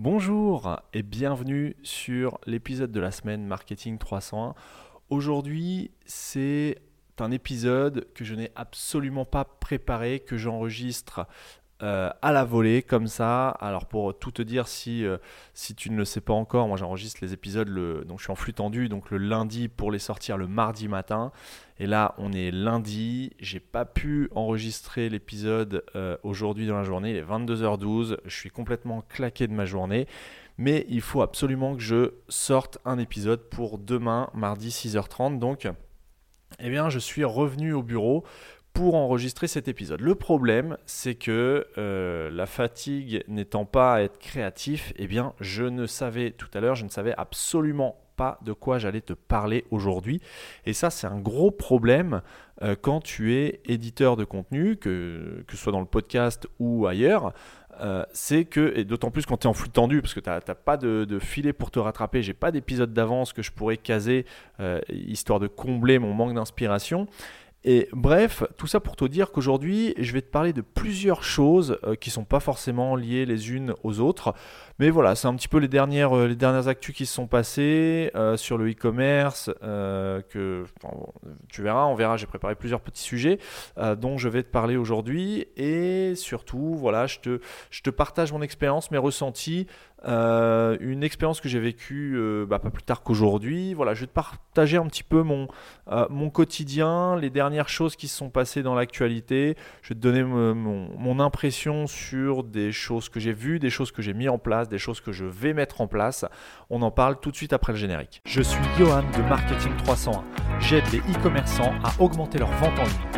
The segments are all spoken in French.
Bonjour et bienvenue sur l'épisode de la semaine Marketing 301. Aujourd'hui, c'est un épisode que je n'ai absolument pas préparé, que j'enregistre euh, à la volée comme ça. Alors pour tout te dire, si, euh, si tu ne le sais pas encore, moi j'enregistre les épisodes, le, donc je suis en flux tendu, donc le lundi pour les sortir le mardi matin. Et là on est lundi, j'ai pas pu enregistrer l'épisode euh, aujourd'hui dans la journée, il est 22h12, je suis complètement claqué de ma journée. Mais il faut absolument que je sorte un épisode pour demain, mardi 6h30. Donc, eh bien, je suis revenu au bureau pour enregistrer cet épisode. Le problème, c'est que euh, la fatigue n'étant pas à être créatif, eh bien, je ne savais tout à l'heure, je ne savais absolument pas de quoi j'allais te parler aujourd'hui. Et ça, c'est un gros problème euh, quand tu es éditeur de contenu, que, que ce soit dans le podcast ou ailleurs. Euh, c'est que, et d'autant plus quand tu es en flux tendu, parce que tu n'as pas de, filet pour te rattraper, j'ai pas d'épisode d'avance que je pourrais caser, histoire de combler mon manque d'inspiration. Et bref, tout ça pour te dire qu'aujourd'hui, je vais te parler de plusieurs choses euh, qui ne sont pas forcément liées les unes aux autres. Mais voilà, c'est un petit peu les dernières, euh, les dernières actus qui se sont passées euh, sur le e-commerce, que tu verras, on verra, j'ai préparé plusieurs petits sujets dont je vais te parler aujourd'hui. Et surtout, voilà, je te, je te partage mon expérience, mes ressentis euh, une expérience que j'ai vécue euh, bah, pas plus tard qu'aujourd'hui. Voilà, je vais te partager un petit peu mon, euh, mon quotidien, les dernières choses qui se sont passées dans l'actualité. Je vais te donner mon, mon, impression sur des choses que j'ai vues, des choses que j'ai mis en place, des choses que je vais mettre en place. On en parle tout de suite après le générique. Je suis Johan de Marketing 301. J'aide les e-commerçants à augmenter leur vente en ligne.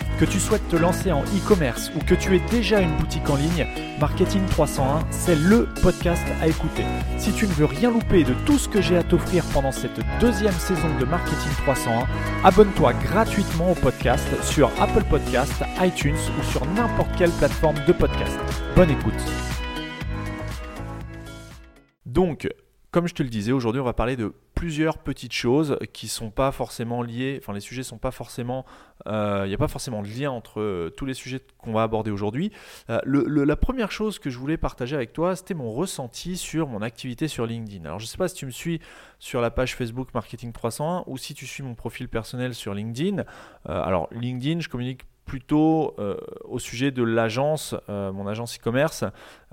Que tu souhaites te lancer en e-commerce ou que tu aies déjà une boutique en ligne, Marketing 301, c'est le podcast à écouter. Si tu ne veux rien louper de tout ce que j'ai à t'offrir pendant cette deuxième saison de Marketing 301, abonne-toi gratuitement au podcast sur Apple Podcast, iTunes ou sur n'importe quelle plateforme de podcast. Bonne écoute. Donc, comme je te le disais, aujourd'hui, on va parler de plusieurs petites choses qui sont pas forcément liées. Enfin, les sujets sont pas forcément. Il euh, n'y a pas forcément de lien entre euh, tous les sujets qu'on va aborder aujourd'hui. Euh, la première chose que je voulais partager avec toi, c'était mon ressenti sur mon activité sur LinkedIn. Alors, je ne sais pas si tu me suis sur la page Facebook Marketing 301 ou si tu suis mon profil personnel sur LinkedIn. alors, LinkedIn, je communique plutôt euh, au sujet de l'agence, euh, mon agence e-commerce,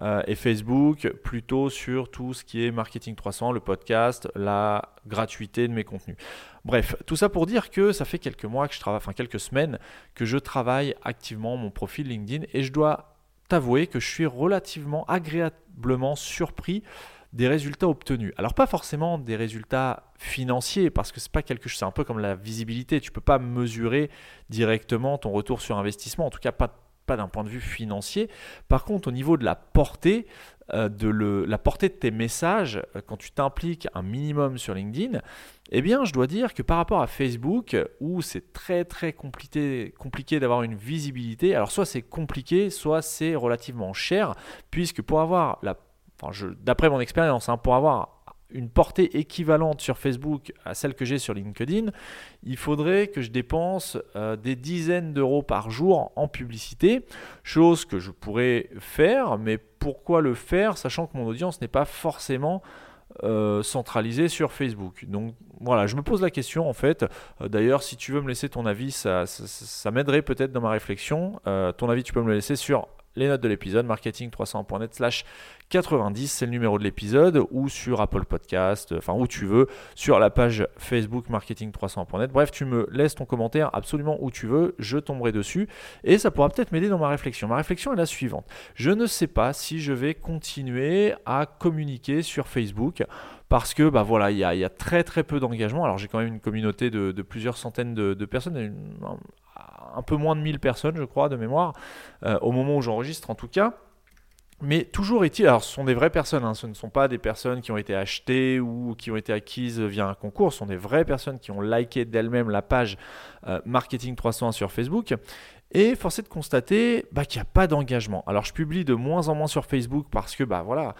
euh, et Facebook plutôt sur tout ce qui est marketing 300, le podcast, la gratuité de mes contenus. Bref, tout ça pour dire que ça fait quelques mois que je travaille, enfin quelques semaines que je travaille activement mon profil LinkedIn et je dois t'avouer que je suis relativement agréablement surpris des résultats obtenus. Alors pas forcément des résultats financiers parce que c'est pas quelque chose, c'est un peu comme la visibilité, tu peux pas mesurer directement ton retour sur investissement, en tout cas pas pas d'un point de vue financier. Par contre, au niveau de la portée, euh, de le, la portée de tes messages, euh, quand tu t'impliques un minimum sur LinkedIn, eh bien, je dois dire que par rapport à Facebook, où c'est très très compliqué, compliqué d'avoir une visibilité, alors soit c'est compliqué, soit c'est relativement cher, puisque pour avoir la d'après mon expérience, hein, pour avoir une portée équivalente sur Facebook à celle que j'ai sur LinkedIn, il faudrait que je dépense euh, des dizaines d'euros par jour en publicité, chose que je pourrais faire, mais pourquoi le faire sachant que mon audience n'est pas forcément euh, centralisée sur Facebook? Donc voilà, je me pose la question en fait. Euh, d'ailleurs, si tu veux me laisser ton avis, ça, ça m'aiderait peut-être dans ma réflexion. ton avis, tu peux me le laisser sur les notes de l'épisode, marketing300.net slash 90, c'est le numéro de l'épisode, ou sur Apple Podcast, enfin où tu veux, sur la page Facebook marketing300.net. Bref, tu me laisses ton commentaire absolument où tu veux, je tomberai dessus, et ça pourra peut-être m'aider dans ma réflexion. Ma réflexion est la suivante. Je ne sais pas si je vais continuer à communiquer sur Facebook parce que bah voilà, il y, a, très très peu d'engagement. Alors j'ai quand même une communauté de, plusieurs centaines de, personnes, un, peu moins de 1000 personnes je crois de mémoire, euh, au moment où j'enregistre en tout cas. Mais toujours est-il, alors ce sont des vraies personnes, hein, ce ne sont pas des personnes qui ont été achetées ou qui ont été acquises via un concours, ce sont des vraies personnes qui ont liké d'elles-mêmes la page euh, Marketing 301 sur Facebook. Et force est de constater bah, qu'il n'y a pas d'engagement. Alors je publie de moins en moins sur Facebook parce que bah, voilà,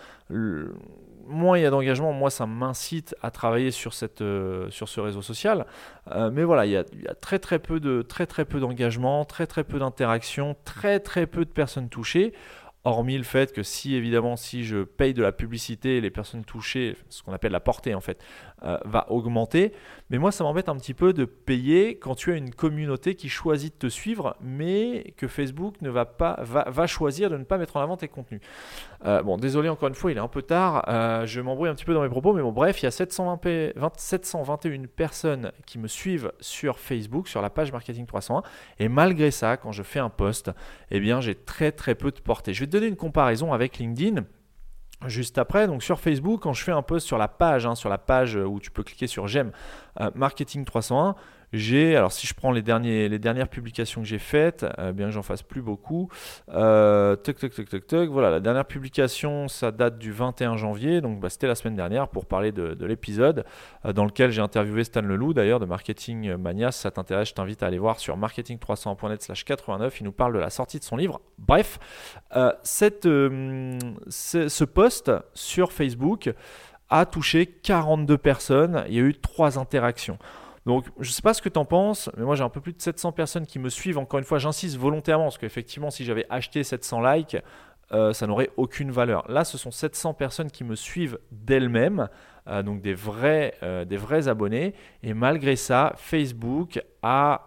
moins il y a d'engagement, moi ça m'incite à travailler sur, euh, ce réseau social. Euh, mais voilà, il y, a, très très peu de très peu d'engagement, très très peu d'interaction, très très peu de personnes touchées hormis le fait que si évidemment si je paye de la publicité, les personnes touchées, ce qu'on appelle la portée en fait, euh, va augmenter. Mais moi ça m'embête un petit peu de payer quand tu as une communauté qui choisit de te suivre, mais que Facebook ne va pas va, choisir de ne pas mettre en avant tes contenus. Euh, bon, désolé encore une fois, il est un peu tard, euh, je m'embrouille un petit peu dans mes propos, mais bon bref, il y a 720 721 personnes qui me suivent sur Facebook, sur la page Marketing 301, et malgré ça, quand je fais un post, eh bien j'ai très très peu de portée. Je vais te donner une comparaison avec LinkedIn. Juste après, donc sur Facebook, quand je fais un post sur la page, hein, sur la page où tu peux cliquer sur j'aime euh, Marketing 301, j'ai, alors si je prends les, dernières publications que j'ai faites, euh, bien que j'en fasse plus beaucoup, euh, toc, toc, toc, toc, voilà, la dernière publication, ça date du 21 janvier, donc bah, c'était la semaine dernière pour parler de, l'épisode euh, dans lequel j'ai interviewé Stan Leloup d'ailleurs de Marketing Mania. Si ça t'intéresse, je t'invite à aller voir sur marketing300.net slash 89, il nous parle de la sortie de son livre. Bref, ce post sur Facebook a touché 42 personnes, il y a eu trois interactions. Donc, je ne sais pas ce que tu en penses, mais moi j'ai un peu plus de 700 personnes qui me suivent. Encore une fois, j'insiste volontairement, parce qu'effectivement, si j'avais acheté 700 likes, euh, ça n'aurait aucune valeur. Là, ce sont 700 personnes qui me suivent d'elles-mêmes, euh, donc des vrais, euh, des vrais abonnés. Et malgré ça, Facebook a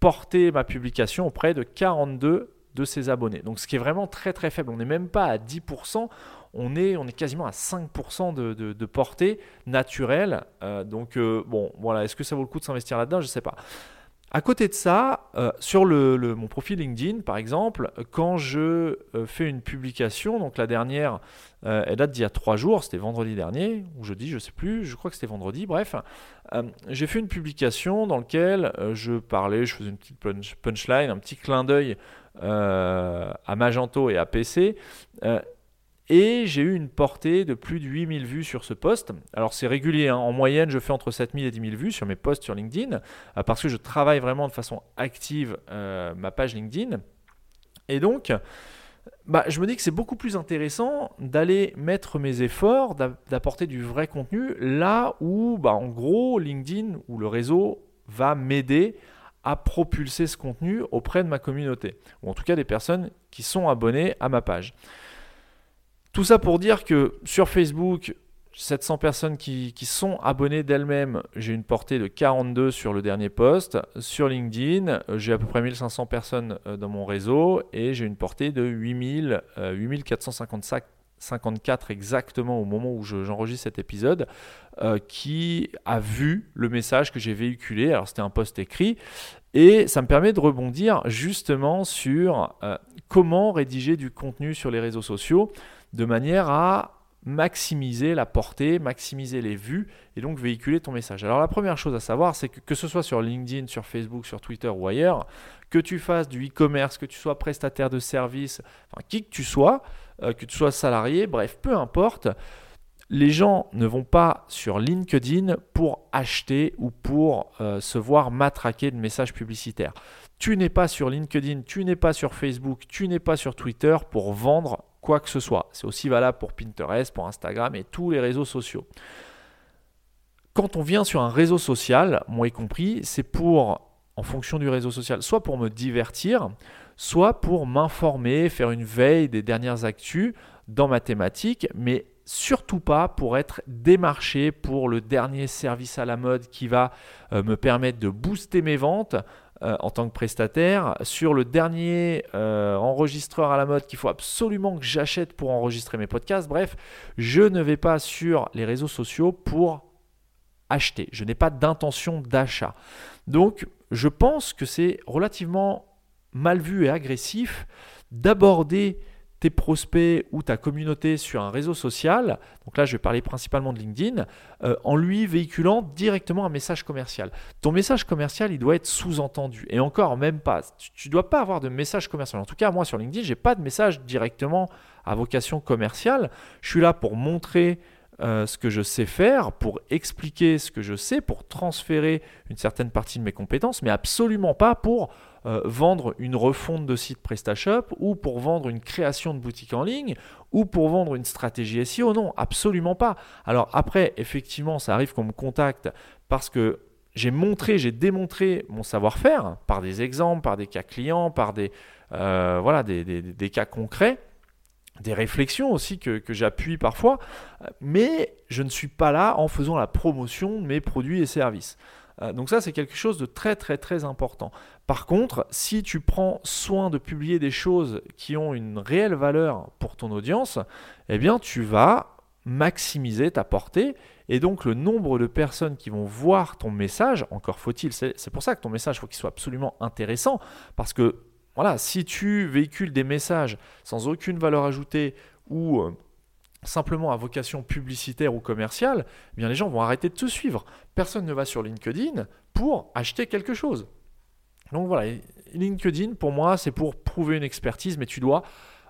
porté ma publication auprès de 42 de ses abonnés. Donc, ce qui est vraiment très très faible. On n'est même pas à 10% on est, on est quasiment à 5% de, portée naturelle. Euh, donc, euh, bon, voilà, est-ce que ça vaut le coup de s'investir là-dedans? Je ne sais pas. À côté de ça, euh, sur mon profil LinkedIn, par exemple, quand je fais une publication, donc la dernière, elle date d'il y a trois jours, c'était vendredi dernier, ou jeudi, je ne sais plus, je crois que c'était vendredi, bref, j'ai fait une publication dans laquelle je parlais, je faisais une petite punchline, un petit clin d'œil à Magento et à PC. Et j'ai eu une portée de plus de 8000 vues sur ce post. Alors c'est régulier, hein. en moyenne je fais entre 7000 et 10 000 vues sur mes posts sur LinkedIn, euh, parce que je travaille vraiment de façon active euh, ma page LinkedIn. Et donc, bah, je me dis que c'est beaucoup plus intéressant d'aller mettre mes efforts, d'apporter du vrai contenu là où, bah, en gros, LinkedIn ou le réseau va m'aider à propulser ce contenu auprès de ma communauté, ou en tout cas des personnes qui sont abonnées à ma page. Tout ça pour dire que sur Facebook, 700 personnes qui, sont abonnées d'elles-mêmes, j'ai une portée de 42 sur le dernier post. Sur LinkedIn, j'ai à peu près 1500 personnes euh, dans mon réseau et j'ai une portée de 8000, 8454 exactement au moment où j'enregistre cet épisode, euh, qui a vu le message que j'ai véhiculé. Alors c'était un post écrit et ça me permet de rebondir justement sur euh, comment rédiger du contenu sur les réseaux sociaux de manière à maximiser la portée, maximiser les vues et donc véhiculer ton message. Alors la première chose à savoir, c'est que que ce soit sur LinkedIn, sur Facebook, sur Twitter ou ailleurs, que tu fasses du e-commerce, que tu sois prestataire de service, enfin qui que tu sois, euh, que tu sois salarié, bref, peu importe, les gens ne vont pas sur LinkedIn pour acheter ou pour euh, se voir matraquer de messages publicitaires. Tu n'es pas sur LinkedIn, tu n'es pas sur Facebook, tu n'es pas sur Twitter pour vendre quoi que ce soit. C'est aussi valable pour Pinterest, pour Instagram et tous les réseaux sociaux. Quand on vient sur un réseau social, moi y compris, c'est pour, en fonction du réseau social, soit pour me divertir, soit pour m'informer, faire une veille des dernières actus dans ma thématique, mais surtout pas pour être démarché pour le dernier service à la mode qui va euh, me permettre de booster mes ventes, euh, en tant que prestataire, sur le dernier euh, enregistreur à la mode qu'il faut absolument que j'achète pour enregistrer mes podcasts. Bref, je ne vais pas sur les réseaux sociaux pour acheter. Je n'ai pas d'intention d'achat. Donc, je pense que c'est relativement mal vu et agressif d'aborder tes prospects ou ta communauté sur un réseau social, donc là je vais parler principalement de LinkedIn, euh, en lui véhiculant directement un message commercial. Ton message commercial, il doit être sous-entendu. Et encore, même pas. Tu ne dois pas avoir de message commercial. En tout cas, moi sur LinkedIn, je n'ai pas de message directement à vocation commerciale. Je suis là pour montrer euh, ce que je sais faire, pour expliquer ce que je sais, pour transférer une certaine partie de mes compétences, mais absolument pas pour euh, vendre une refonte de site PrestaShop ou pour vendre une création de boutique en ligne ou pour vendre une stratégie SEO. Non, absolument pas. Alors après, effectivement, ça arrive qu'on me contacte parce que j'ai montré, j'ai démontré mon savoir-faire par des exemples, par des cas clients, par des, euh, voilà, des cas concrets des réflexions aussi que, j'appuie parfois, mais je ne suis pas là en faisant la promotion de mes produits et services. Euh, donc ça, c'est quelque chose de très très très important. Par contre, si tu prends soin de publier des choses qui ont une réelle valeur pour ton audience, eh bien tu vas maximiser ta portée et donc le nombre de personnes qui vont voir ton message, encore faut-il, c'est pour ça que ton message faut qu'il soit absolument intéressant parce que voilà, si tu véhicules des messages sans aucune valeur ajoutée ou euh, simplement à vocation publicitaire ou commerciale, eh bien les gens vont arrêter de te suivre. Personne ne va sur LinkedIn pour acheter quelque chose. Donc voilà, LinkedIn pour moi c'est pour prouver une expertise, mais tu dois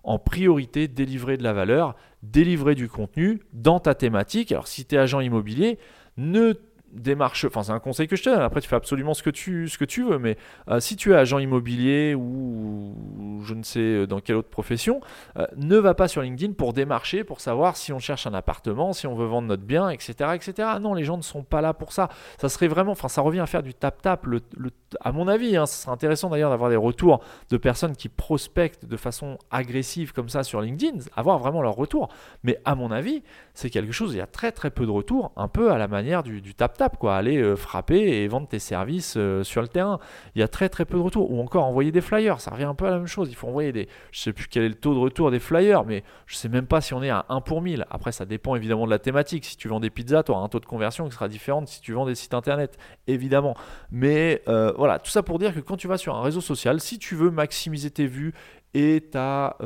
en priorité délivrer de la valeur, délivrer du contenu dans ta thématique. Alors si tu es agent immobilier, ne démarche, enfin c'est un conseil que je te donne, après tu fais absolument ce que tu, ce que tu veux, mais euh, si tu es agent immobilier ou, je ne sais euh, dans quelle autre profession, euh, ne va pas sur LinkedIn pour démarcher, pour savoir si on cherche un appartement, si on veut vendre notre bien, etc. etc. Non, les gens ne sont pas là pour ça. Ça serait vraiment, enfin ça revient à faire du tap-tap, le, à mon avis, hein, ce serait intéressant d'ailleurs d'avoir des retours de personnes qui prospectent de façon agressive comme ça sur LinkedIn, avoir vraiment leur retour. Mais à mon avis, c'est quelque chose, il y a très très peu de retours, un peu à la manière du tap-tap quoi, aller euh, frapper et vendre tes services euh, sur le terrain. Il y a très très peu de retours. Ou encore envoyer des flyers, ça revient un peu à la même chose. Il faut envoyer des. Je sais plus quel est le taux de retour des flyers, mais je sais même pas si on est à 1 pour 1000. Après, ça dépend évidemment de la thématique. Si tu vends des pizzas, tu auras un taux de conversion qui sera différent si tu vends des sites internet, évidemment. Mais euh, voilà, tout ça pour dire que quand tu vas sur un réseau social, si tu veux maximiser tes vues et ta,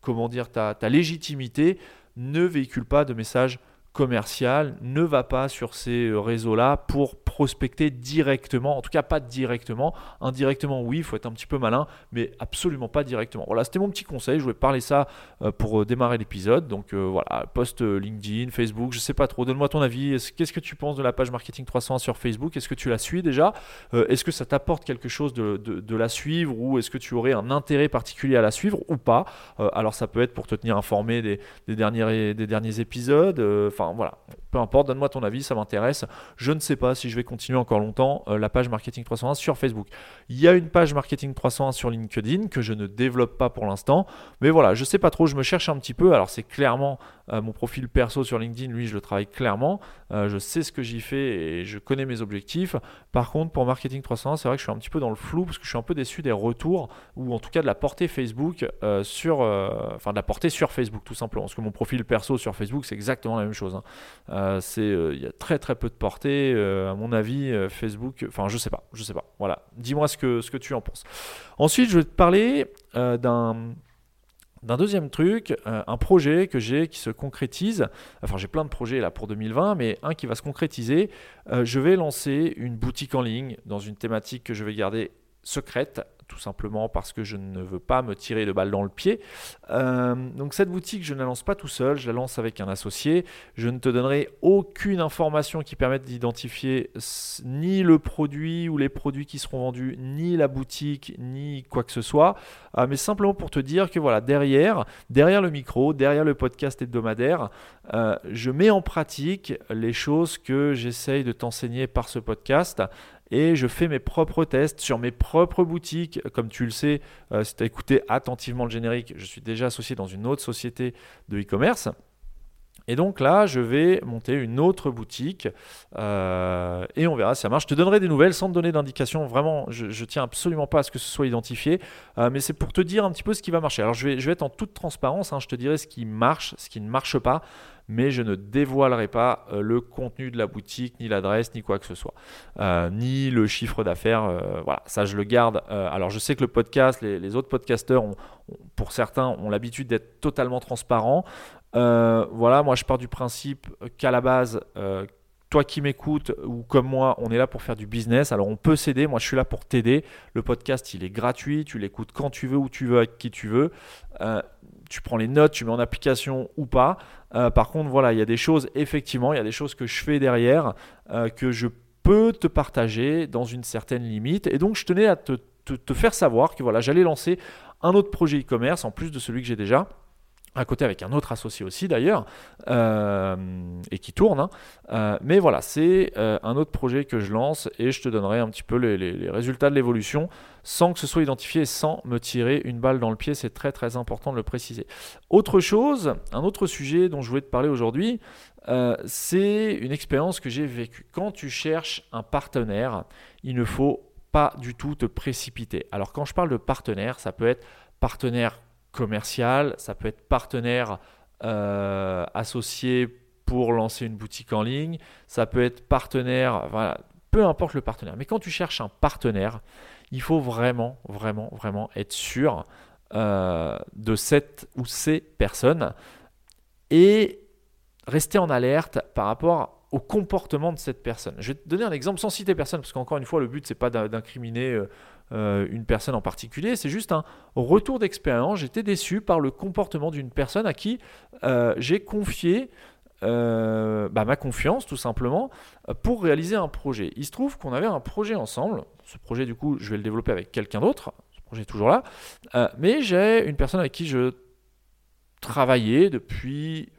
comment dire, ta, ta légitimité, ne véhicule pas de messages commercial ne va pas sur ces euh, réseaux-là pour prospecter directement, en tout cas pas directement. Indirectement, oui, il faut être un petit peu malin, mais absolument pas directement. Voilà, c'était mon petit conseil. Je voulais parler ça euh, pour euh, démarrer l'épisode. Donc voilà, post LinkedIn, Facebook, je sais pas trop. Donne-moi ton avis. Qu'est-ce que tu penses de la page Marketing 301 sur Facebook? Est-ce que tu la suis déjà? Est-ce que ça t'apporte quelque chose de, la suivre ou est-ce que tu aurais un intérêt particulier à la suivre ou pas? Alors ça peut être pour te tenir informé des, derniers, des derniers épisodes Enfin voilà, peu importe, donne-moi ton avis, ça m'intéresse. Je ne sais pas si je vais continuer encore longtemps euh, la page Marketing 301 sur Facebook. Il y a une page Marketing 301 sur LinkedIn que je ne développe pas pour l'instant. Mais voilà, je ne sais pas trop, je me cherche un petit peu. Alors c'est clairement euh, mon profil perso sur LinkedIn, lui, je le travaille clairement. Euh, je sais ce que j'y fais et je connais mes objectifs. Par contre, pour Marketing 301, c'est vrai que je suis un petit peu dans le flou parce que je suis un peu déçu des retours ou en tout cas de la portée Facebook sur, enfin de la portée sur Facebook tout simplement. Parce que mon profil perso sur Facebook, c'est exactement la même chose. Hein. Euh, c'est, euh, il y a très très peu de portée. Euh, à mon avis, Facebook, enfin je sais pas, je sais pas. Voilà, dis-moi ce que, ce que tu en penses. Ensuite, je vais te parler d'un d'un deuxième truc, un projet que j'ai qui se concrétise. Enfin, j'ai plein de projets là pour 2020, mais un qui va se concrétiser. je vais lancer une boutique en ligne dans une thématique que je vais garder secrète tout simplement parce que je ne veux pas me tirer de balle dans le pied. Euh, donc cette boutique, je ne la lance pas tout seul, je la lance avec un associé. Je ne te donnerai aucune information qui permette d'identifier ni le produit ou les produits qui seront vendus, ni la boutique, ni quoi que ce soit, euh, mais simplement pour te dire que voilà, derrière, derrière le micro, derrière le podcast hebdomadaire, euh, je mets en pratique les choses que j'essaye de t'enseigner par ce podcast et je fais mes propres tests sur mes propres boutiques. Comme tu le sais, euh, si tu as écouté attentivement le générique, je suis déjà associé dans une autre société de e-commerce. Et donc là, je vais monter une autre boutique euh, et on verra si ça marche. Je te donnerai des nouvelles sans te donner d'indication. Vraiment, je, ne tiens absolument pas à ce que ce soit identifié, euh, mais c'est pour te dire un petit peu ce qui va marcher. Alors je vais, je être en toute transparence. Hein. je te dirai ce qui marche, ce qui ne marche pas, mais je ne dévoilerai pas euh, le contenu de la boutique, ni l'adresse, ni quoi que ce soit, ni le chiffre d'affaires. voilà, ça je le garde. alors je sais que le podcast, les, autres podcasteurs, pour certains, ont l'habitude d'être totalement transparents. Euh, voilà, moi je pars du principe qu'à la base, euh, toi qui m'écoutes ou comme moi, on est là pour faire du business. Alors on peut s'aider, moi je suis là pour t'aider. Le podcast il est gratuit, tu l'écoutes quand tu veux, où tu veux, avec qui tu veux. Euh, tu prends les notes, tu mets en application ou pas. par contre, voilà, il y a des choses, effectivement, il y a des choses que je fais derrière que je peux te partager dans une certaine limite. Et donc je tenais à te, te faire savoir que voilà, j'allais lancer un autre projet e-commerce en plus de celui que j'ai déjà à côté avec un autre associé aussi d'ailleurs, euh, et qui tourne. Hein. Euh, mais voilà, c'est euh, un autre projet que je lance et je te donnerai un petit peu les, résultats de l'évolution sans que ce soit identifié sans me tirer une balle dans le pied. C'est très très important de le préciser. Autre chose, un autre sujet dont je voulais te parler aujourd'hui, c'est une expérience que j'ai vécue. Quand tu cherches un partenaire, il ne faut pas du tout te précipiter. Alors quand je parle de partenaire, ça peut être partenaire commercial, ça peut être partenaire euh, associé pour lancer une boutique en ligne, ça peut être partenaire, voilà, peu importe le partenaire. Mais quand tu cherches un partenaire, il faut vraiment, vraiment, vraiment être sûr euh, de cette ou ces personnes et rester en alerte par rapport au comportement de cette personne. Je vais te donner un exemple sans citer personne, parce qu'encore une fois, le but, c'est pas d'incriminer euh, une personne en particulier, c'est juste un retour d'expérience. J'étais déçu par le comportement d'une personne à qui euh, j'ai confié euh, bah, ma confiance tout simplement pour réaliser un projet. Il se trouve qu'on avait un projet ensemble. Ce projet du coup je vais le développer avec quelqu'un d'autre. Ce projet est toujours là. mais j'ai une personne avec qui je travaillais depuis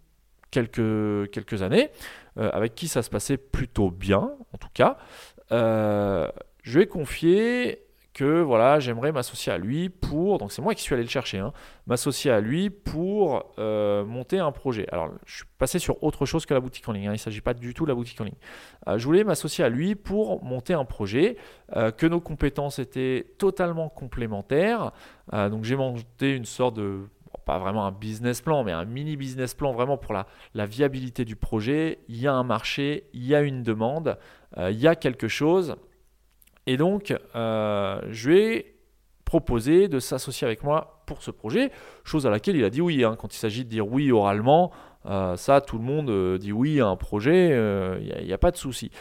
quelques, quelques années, avec qui ça se passait plutôt bien en tout cas. je vais confier voilà, j'aimerais m'associer à lui pour, donc c'est moi qui suis allé le chercher, hein, m'associer à lui pour euh, monter un projet. Alors je suis passé sur autre chose que la boutique en ligne, hein, il ne s'agit pas du tout de la boutique en ligne. Euh, je voulais m'associer à lui pour monter un projet, euh, que nos compétences étaient totalement complémentaires. donc j'ai monté une sorte de pas vraiment un business plan, mais un mini business plan vraiment pour la, la viabilité du projet. Il y a un marché, il y a une demande, il y a quelque chose. Et donc, euh, je lui ai proposé de s'associer avec moi pour ce projet, chose à laquelle il a dit oui. Hein. Quand il s'agit de dire oui oralement, euh, ça, tout le monde euh, dit oui à un projet, il n'y a, pas de souci.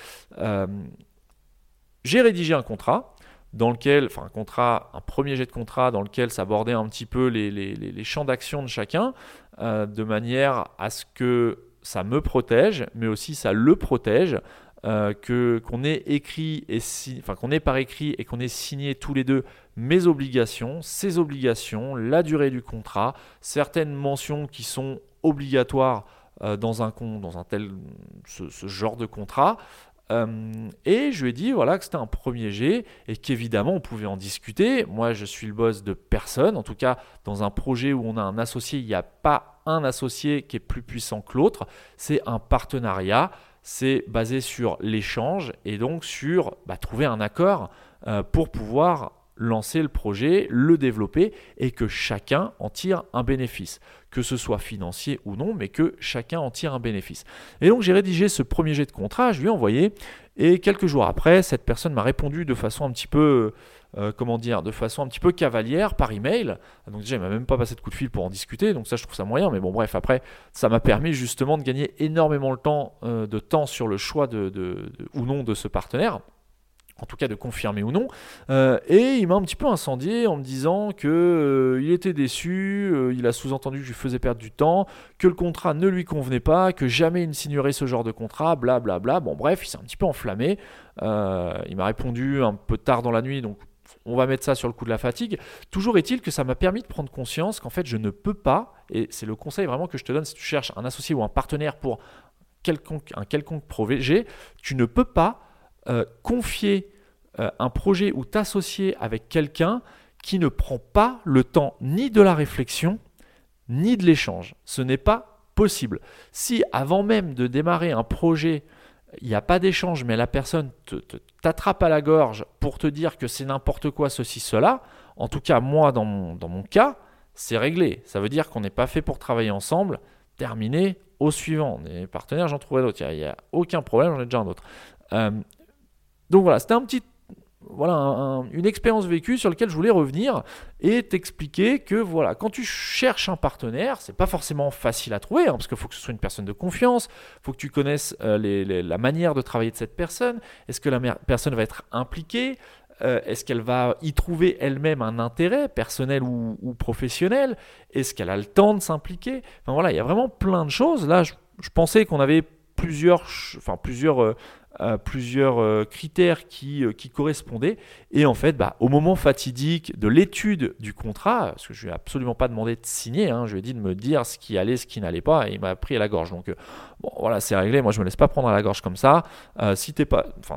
J'ai rédigé un contrat dans lequel, enfin un contrat, un premier jet de contrat dans lequel s'abordaient un petit peu les, les champs d'action de chacun, de manière à ce que ça me protège, mais aussi ça le protège, euh, qu'on ait écrit et enfin qu'on ait par écrit et qu'on ait signé tous les deux mes obligations, ses obligations, la durée du contrat, certaines mentions qui sont obligatoires euh, dans un dans un tel ce, genre de contrat. Euh, et je lui ai dit voilà que c'était un premier jet et qu'évidemment on pouvait en discuter. Moi je suis le boss de personne. En tout cas dans un projet où on a un associé, il n'y a pas un associé qui est plus puissant que l'autre. C'est un partenariat c'est basé sur l'échange et donc sur bah, trouver un accord euh, pour pouvoir lancer le projet, le développer et que chacun en tire un bénéfice, que ce soit financier ou non, mais que chacun en tire un bénéfice. Et donc j'ai rédigé ce premier jet de contrat, je lui ai envoyé et quelques jours après, cette personne m'a répondu de façon un petit peu euh, comment dire, de façon un petit peu cavalière par email. Donc déjà, il m'a même pas passé de coup de fil pour en discuter, donc ça, je trouve ça moyen. Mais bon, bref, après, ça m'a permis justement de gagner énormément euh, de temps sur le choix de, ou non de ce partenaire en tout cas de confirmer ou non. Euh, et il m'a un petit peu incendié en me disant que il était déçu, il a sous-entendu que je lui faisais perdre du temps, que le contrat ne lui convenait pas, que jamais il ne signerait ce genre de contrat, blablabla. Bla bla. Bon bref, il s'est un petit peu enflammé. il m'a répondu un peu tard dans la nuit, donc on va mettre ça sur le coup de la fatigue. Toujours est-il que ça m'a permis de prendre conscience qu'en fait, je ne peux pas, et c'est le conseil vraiment que je te donne si tu cherches un associé ou un partenaire pour quelconque, un quelconque projet, tu ne peux pas euh, confier euh, un projet ou t'associer avec quelqu'un qui ne prend pas le temps ni de la réflexion, ni de l'échange. Ce n'est pas possible. Si avant même de démarrer un projet, il n'y a pas d'échange, mais la personne t'attrape à la gorge pour te dire que c'est n'importe quoi, ceci, cela, en tout cas moi dans mon, cas, c'est réglé. Ça veut dire qu'on n'est pas fait pour travailler ensemble. Terminé, au suivant. Des partenaires, j'en trouverai d'autres. Il n'y a, aucun problème, j'en ai déjà un autre. Euh, donc voilà, c'était un petit voilà une expérience vécue sur laquelle je voulais revenir et t'expliquer que voilà quand tu cherches un partenaire c'est pas forcément facile à trouver hein, parce qu'il faut que ce soit une personne de confiance faut que tu connaisses euh, la manière de travailler de cette personne. Est-ce que la personne va être impliquée? Euh, est-ce qu'elle va y trouver elle-même un intérêt personnel ou, professionnel? Est-ce qu'elle a le temps de s'impliquer? Enfin voilà il y a vraiment plein de choses. Là je, pensais qu'on avait plusieurs enfin plusieurs euh, plusieurs euh, critères qui, euh, qui, correspondaient. Et en fait, bah, au moment fatidique de l'étude du contrat, parce que je lui ai absolument pas demandé de signer, hein, je lui ai dit de me dire ce qui allait, ce qui n'allait pas, et il m'a pris à la gorge. Donc, euh, bon, voilà, c'est réglé. Moi, je me laisse pas prendre à la gorge comme ça. si t'es pas, enfin,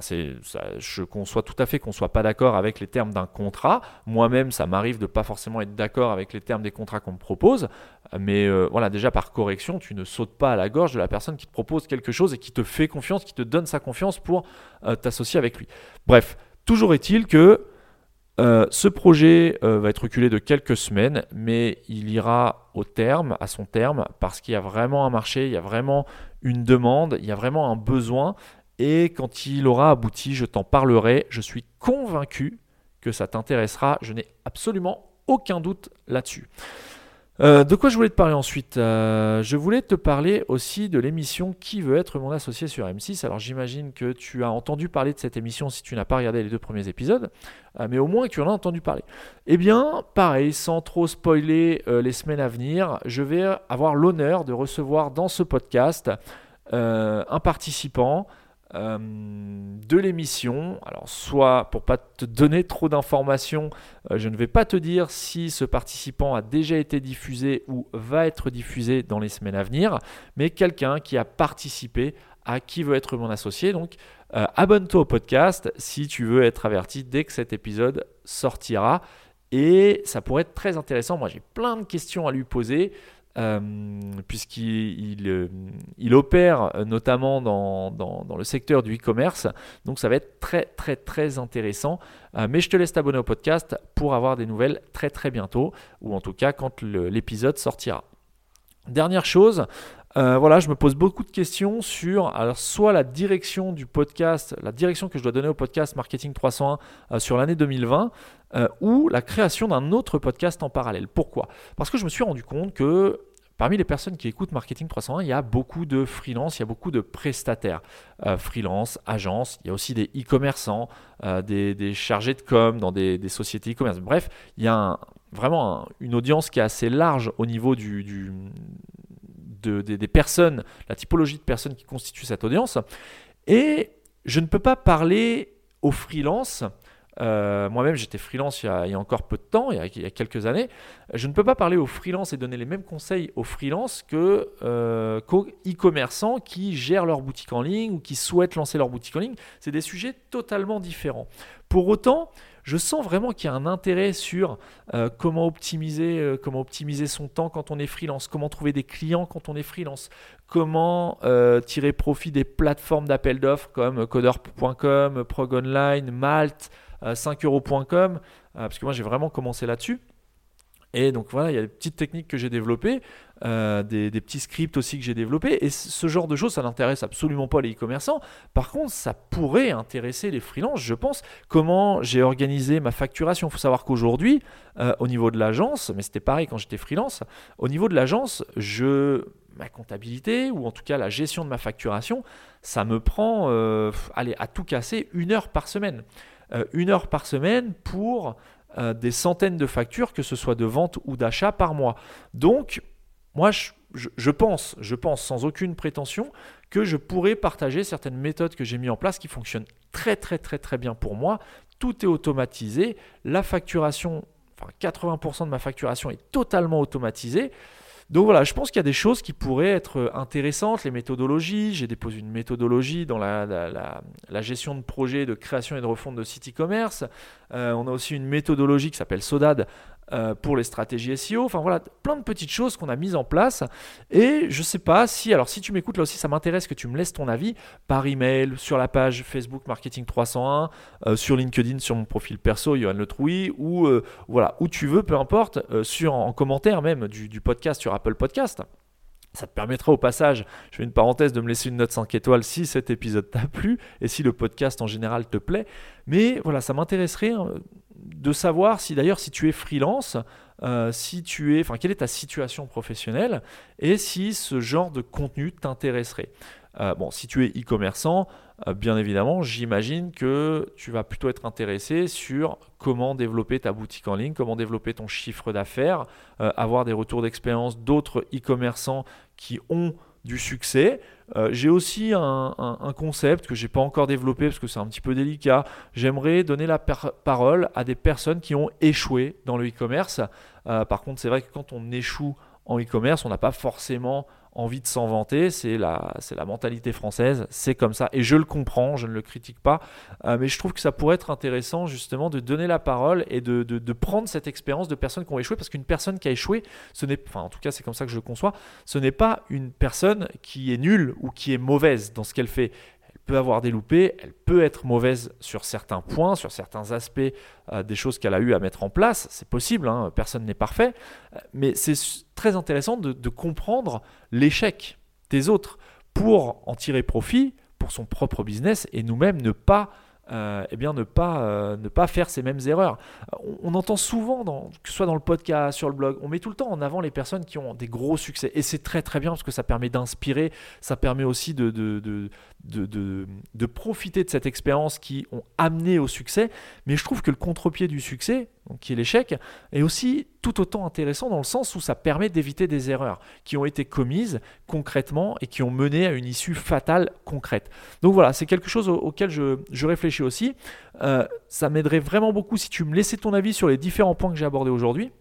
je conçois tout à fait qu'on soit pas d'accord avec les termes d'un contrat. Moi-même, ça m'arrive de pas forcément être d'accord avec les termes des contrats qu'on me propose. Mais voilà, déjà par correction, tu ne sautes pas à la gorge de la personne qui te propose quelque chose et qui te fait confiance, qui te donne sa confiance pour euh, t'associer avec lui. Bref, toujours est-il que euh, ce projet euh, va être reculé de quelques semaines, mais il ira au terme, à son terme, parce qu'il y a vraiment un marché, il y a vraiment une demande, il y a vraiment un besoin. Et quand il aura abouti, je t'en parlerai. Je suis convaincu que ça t'intéressera. Je n'ai absolument aucun doute là-dessus. Euh, de quoi je voulais te parler ensuite euh, Je voulais te parler aussi de l'émission Qui veut être mon associé sur M6. Alors j'imagine que tu as entendu parler de cette émission si tu n'as pas regardé les deux premiers épisodes, euh, mais au moins tu en as entendu parler. Eh bien, pareil, sans trop spoiler les semaines à venir, je vais avoir l'honneur de recevoir dans ce podcast un participant euh, de l'émission. Alors soit pour pas te donner trop d'informations, euh, je ne vais pas te dire si ce participant a déjà été diffusé ou va être diffusé dans les semaines à venir, mais quelqu'un qui a participé à qui veut être mon associé. Donc euh, abonne-toi au podcast si tu veux être averti dès que cet épisode sortira. Et ça pourrait être très intéressant. Moi, j'ai plein de questions à lui poser. Euh, puisqu'il euh, opère euh, notamment dans, dans, le secteur du e-commerce. Donc ça va être très très très intéressant. mais je te laisse t'abonner au podcast pour avoir des nouvelles très très bientôt, ou en tout cas quand l'épisode sortira. Dernière chose, voilà, je me pose beaucoup de questions sur alors soit la direction du podcast, la direction que je dois donner au podcast Marketing 301 sur l'année 2020, euh, ou la création d'un autre podcast en parallèle. Pourquoi? Parce que je me suis rendu compte que Parmi les personnes qui écoutent Marketing 301, il y a beaucoup de freelance, il y a beaucoup de prestataires. Euh, freelance, agence, il y a aussi des e-commerçants, euh, des, chargés de com dans des, sociétés e-commerce. Bref, il y a vraiment une audience qui est assez large au niveau des personnes, la typologie de personnes qui constituent cette audience. Et je ne peux pas parler aux freelance euh, moi-même, j'étais freelance il y, a, encore peu de temps, il y, a, quelques années. Je ne peux pas parler aux freelance et donner les mêmes conseils aux freelance que, euh, qu'aux e-commerçants qui gèrent leur boutique en ligne ou qui souhaitent lancer leur boutique en ligne. C'est des sujets totalement différents. Pour autant, je sens vraiment qu'il y a un intérêt sur euh, comment, optimiser, comment optimiser son temps quand on est freelance, comment trouver des clients quand on est freelance, comment tirer profit des plateformes d'appel d'offres comme coder.com, Prog Online, Malte, 5euros.com, euh, parce que moi j'ai vraiment commencé là-dessus. Et donc voilà, il y a des petites techniques que j'ai développées, euh, des, petits scripts aussi que j'ai développés. Et ce genre de choses, ça n'intéresse absolument pas les e-commerçants. Par contre, ça pourrait intéresser les freelances, je pense. Comment j'ai organisé ma facturation? Il faut savoir qu'aujourd'hui, euh, au niveau de l'agence, mais c'était pareil quand j'étais freelance, au niveau de l'agence, je ma comptabilité ou en tout cas la gestion de ma facturation, ça me prend, allez, à tout casser, une heure par semaine. Euh, une heure par semaine pour euh, des centaines de factures, que ce soit de vente ou d'achat par mois. Donc, moi, je, pense, je pense sans aucune prétention que je pourrais partager certaines méthodes que j'ai mis en place qui fonctionnent très très très très bien pour moi. Tout est automatisé, la facturation, enfin 80% de ma facturation est totalement automatisée. Donc voilà, je pense qu'il y a des choses qui pourraient être intéressantes, les méthodologies. J'ai déposé une méthodologie dans la, gestion de projets de création et de refonte de site e-commerce. Euh, on a aussi une méthodologie qui s'appelle SODAD euh, pour les stratégies SEO. Enfin voilà, plein de petites choses qu'on a mises en place. Et je sais pas si, alors si tu m'écoutes là aussi, ça m'intéresse que tu me laisses ton avis par email, sur la page Facebook Marketing 301, euh, sur LinkedIn, sur mon profil perso, Johan Le Trouy, ou euh, voilà, où tu veux, peu importe, sur, en commentaire même du, du podcast sur Apple Podcast. Ça te permettra au passage, je fais une parenthèse, de me laisser une note 5 étoiles si cet épisode t'a plu et si le podcast en général te plaît. Mais voilà, ça m'intéresserait hein, de savoir si d'ailleurs si tu es freelance, euh, si tu es, enfin quelle est ta situation professionnelle et si ce genre de contenu t'intéresserait. Euh, bon, si tu es e-commerçant, euh, bien évidemment, j'imagine que tu vas plutôt être intéressé sur comment développer ta boutique en ligne, comment développer ton chiffre d'affaires, avoir des retours d'expérience d'autres e-commerçants qui ont du succès. Euh, j'ai aussi un, concept que j'ai pas encore développé parce que c'est un petit peu délicat. J'aimerais donner la parole à des personnes qui ont échoué dans le e-commerce. Euh, par contre, c'est vrai que quand on échoue en e-commerce, on n'a pas forcément envie de s'en vanter, c'est la, c'est la mentalité française, c'est comme ça, et je le comprends, je ne le critique pas, euh, mais je trouve que ça pourrait être intéressant justement de donner la parole et de, de, prendre cette expérience de personnes qui ont échoué, parce qu'une personne qui a échoué, ce n'est, enfin en tout cas c'est comme ça que je le conçois, ce n'est pas une personne qui est nulle ou qui est mauvaise dans ce qu'elle fait, peut avoir des loupés, elle peut être mauvaise sur certains points, sur certains aspects euh, des choses qu'elle a eu à mettre en place. C'est possible, hein, personne n'est parfait, euh, mais c'est très intéressant de, de comprendre l'échec des autres pour en tirer profit pour son propre business et nous-mêmes ne pas euh, eh bien ne pas, euh, ne pas faire ces mêmes erreurs. On, entend souvent, que ce soit dans le podcast, sur le blog, on met tout le temps en avant les personnes qui ont des gros succès. Et c'est très très bien parce que ça permet d'inspirer, ça permet aussi de, de, de, de, de profiter de cette expérience qui ont amené au succès. Mais je trouve que le contre-pied du succès, donc qui est l'échec, est aussi tout autant intéressant dans le sens où ça permet d'éviter des erreurs qui ont été commises concrètement et qui ont mené à une issue fatale concrète. Donc voilà, c'est quelque chose auquel je, réfléchis aussi. Euh, ça m'aiderait vraiment beaucoup si tu me laissais ton avis sur les différents points que j'ai abordés aujourd'hui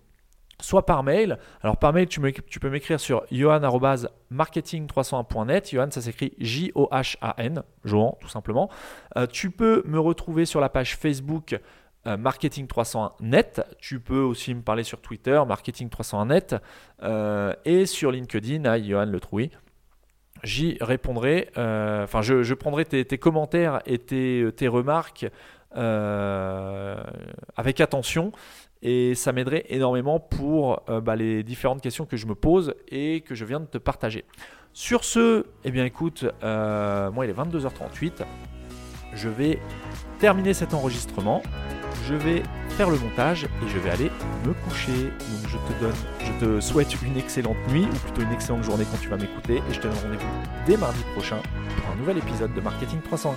soit par mail. Alors par mail, tu, peux m'écrire sur johan.marketing301.net. Johan, ça s'écrit J-O-H-A-N, Johan, tout simplement. Euh, tu peux me retrouver sur la page Facebook euh, Marketing301net. Tu peux aussi me parler sur Twitter, Marketing301net, euh, et sur LinkedIn à Johan Le Trouy. J'y répondrai, euh, enfin je, prendrai tes, commentaires et tes, remarques avec attention et ça m'aiderait énormément pour bah, les différentes questions que je me pose et que je viens de te partager. Sur ce, eh bien écoute, moi il est 22h38, je vais terminer cet enregistrement je vais faire le montage et je vais aller me coucher. Donc je te donne, je te souhaite une excellente nuit ou plutôt une excellente journée quand tu vas m'écouter et je te donne rendez-vous dès mardi prochain pour un nouvel épisode de Marketing 301.